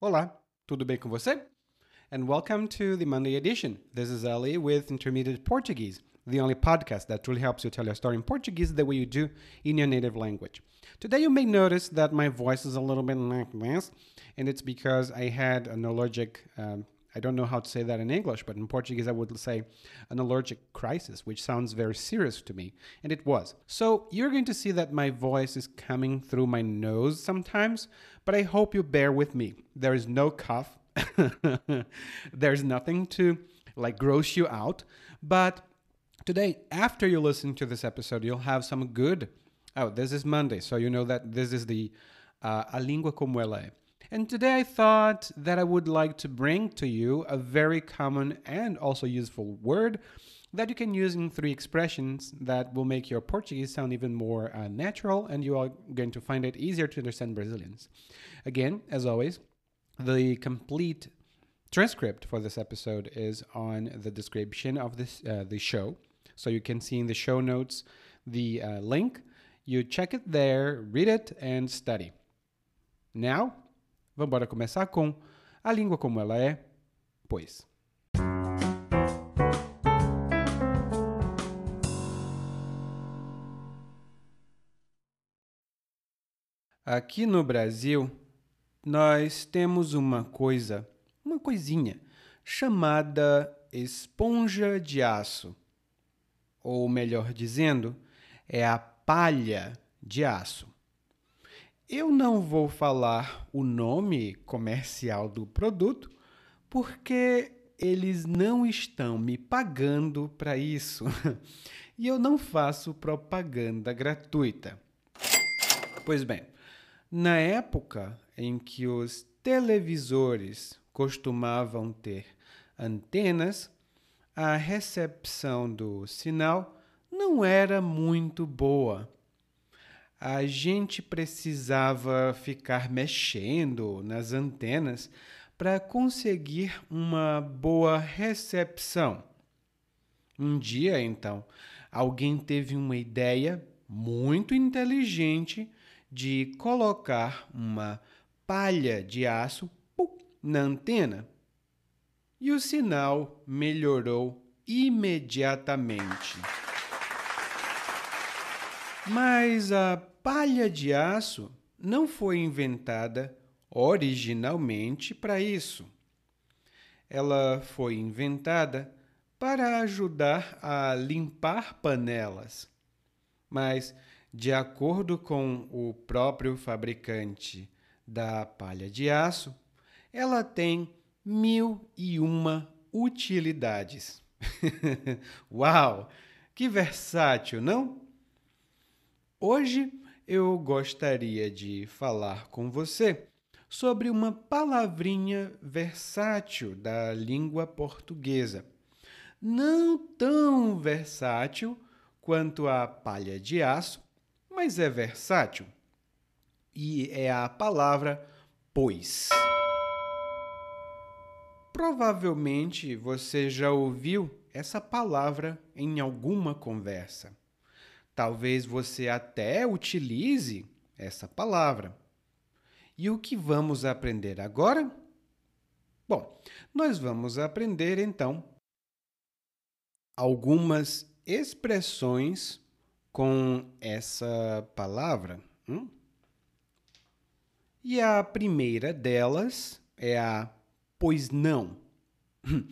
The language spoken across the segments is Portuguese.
Olá, tudo bem com você? And welcome to the Monday edition. This is Ali with Intermediate Portuguese, the only podcast that truly helps you tell your story in Portuguese the way you do in your native language. Today, you may notice that my voice is a little bit like this, and it's because I had an allergic. Um, I don't know how to say that in English, but in Portuguese I would say an allergic crisis, which sounds very serious to me, and it was. So you're going to see that my voice is coming through my nose sometimes, but I hope you bear with me. There is no cough. There's nothing to like gross you out, but today after you listen to this episode, you'll have some good. Oh, this is Monday, so you know that this is the uh, A Língua Como Ela é. And today I thought that I would like to bring to you a very common and also useful word that you can use in three expressions that will make your Portuguese sound even more uh, natural and you are going to find it easier to understand Brazilians. Again, as always, the complete transcript for this episode is on the description of this uh, the show. So you can see in the show notes the uh, link. You check it there, read it, and study. Now, Vamos começar com a língua como ela é, pois. Aqui no Brasil, nós temos uma coisa, uma coisinha, chamada esponja de aço. Ou melhor dizendo, é a palha de aço. Eu não vou falar o nome comercial do produto porque eles não estão me pagando para isso. e eu não faço propaganda gratuita. Pois bem, na época em que os televisores costumavam ter antenas, a recepção do sinal não era muito boa a gente precisava ficar mexendo nas antenas para conseguir uma boa recepção. Um dia, então, alguém teve uma ideia muito inteligente de colocar uma palha de aço na antena. E o sinal melhorou imediatamente. Mas a palha de aço não foi inventada originalmente para isso. Ela foi inventada para ajudar a limpar panelas. Mas, de acordo com o próprio fabricante da palha de aço, ela tem mil e uma utilidades. Uau! Que versátil, não? Hoje eu gostaria de falar com você sobre uma palavrinha versátil da língua portuguesa. Não tão versátil quanto a palha de aço, mas é versátil. E é a palavra pois. Provavelmente você já ouviu essa palavra em alguma conversa. Talvez você até utilize essa palavra. E o que vamos aprender agora? Bom, nós vamos aprender então algumas expressões com essa palavra. Hum? E a primeira delas é a pois não.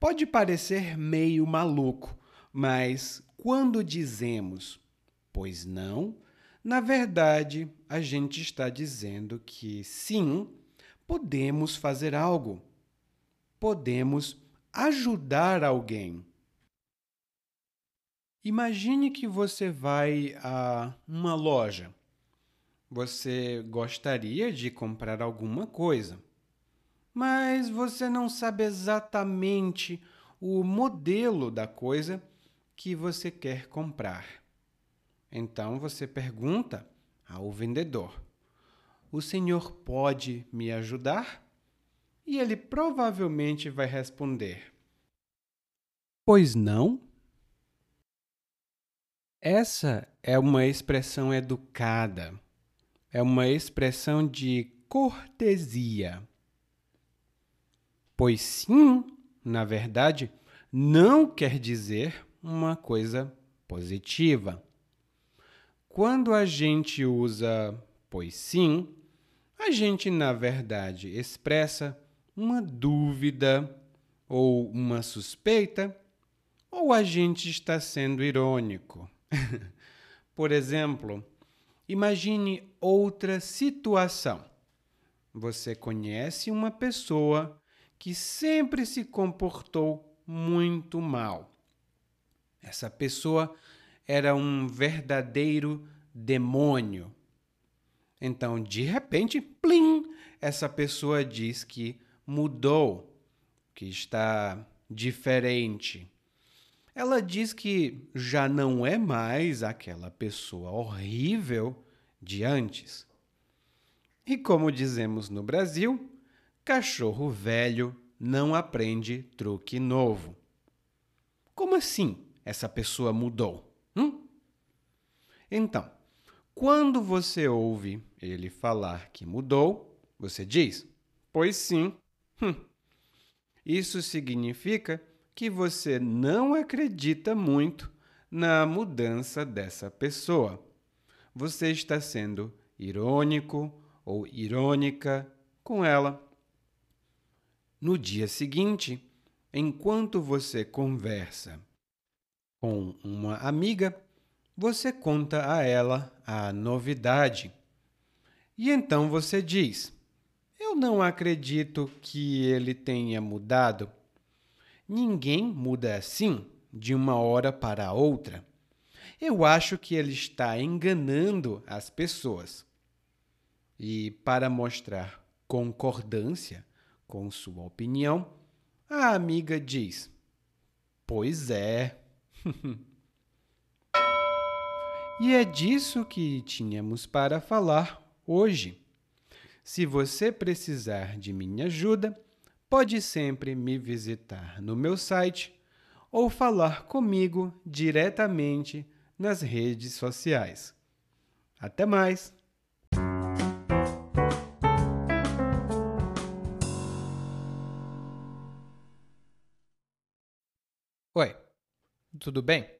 Pode parecer meio maluco, mas quando dizemos pois não, na verdade, a gente está dizendo que sim, podemos fazer algo. Podemos ajudar alguém. Imagine que você vai a uma loja. Você gostaria de comprar alguma coisa, mas você não sabe exatamente o modelo da coisa que você quer comprar. Então você pergunta ao vendedor: O senhor pode me ajudar? E ele provavelmente vai responder: Pois não? Essa é uma expressão educada, é uma expressão de cortesia. Pois sim, na verdade, não quer dizer uma coisa positiva. Quando a gente usa pois sim, a gente na verdade expressa uma dúvida ou uma suspeita, ou a gente está sendo irônico. Por exemplo, imagine outra situação. Você conhece uma pessoa que sempre se comportou muito mal. Essa pessoa era um verdadeiro demônio. Então, de repente, plim, essa pessoa diz que mudou, que está diferente. Ela diz que já não é mais aquela pessoa horrível de antes. E como dizemos no Brasil, cachorro velho não aprende truque novo. Como assim essa pessoa mudou? Então, quando você ouve ele falar que mudou, você diz: Pois sim. Hum. Isso significa que você não acredita muito na mudança dessa pessoa. Você está sendo irônico ou irônica com ela. No dia seguinte, enquanto você conversa com uma amiga, você conta a ela a novidade. E então você diz: Eu não acredito que ele tenha mudado. Ninguém muda assim, de uma hora para outra. Eu acho que ele está enganando as pessoas. E para mostrar concordância com sua opinião, a amiga diz: Pois é. E é disso que tínhamos para falar hoje. Se você precisar de minha ajuda, pode sempre me visitar no meu site ou falar comigo diretamente nas redes sociais. Até mais! Oi, tudo bem?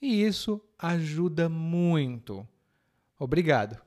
e isso ajuda muito. Obrigado.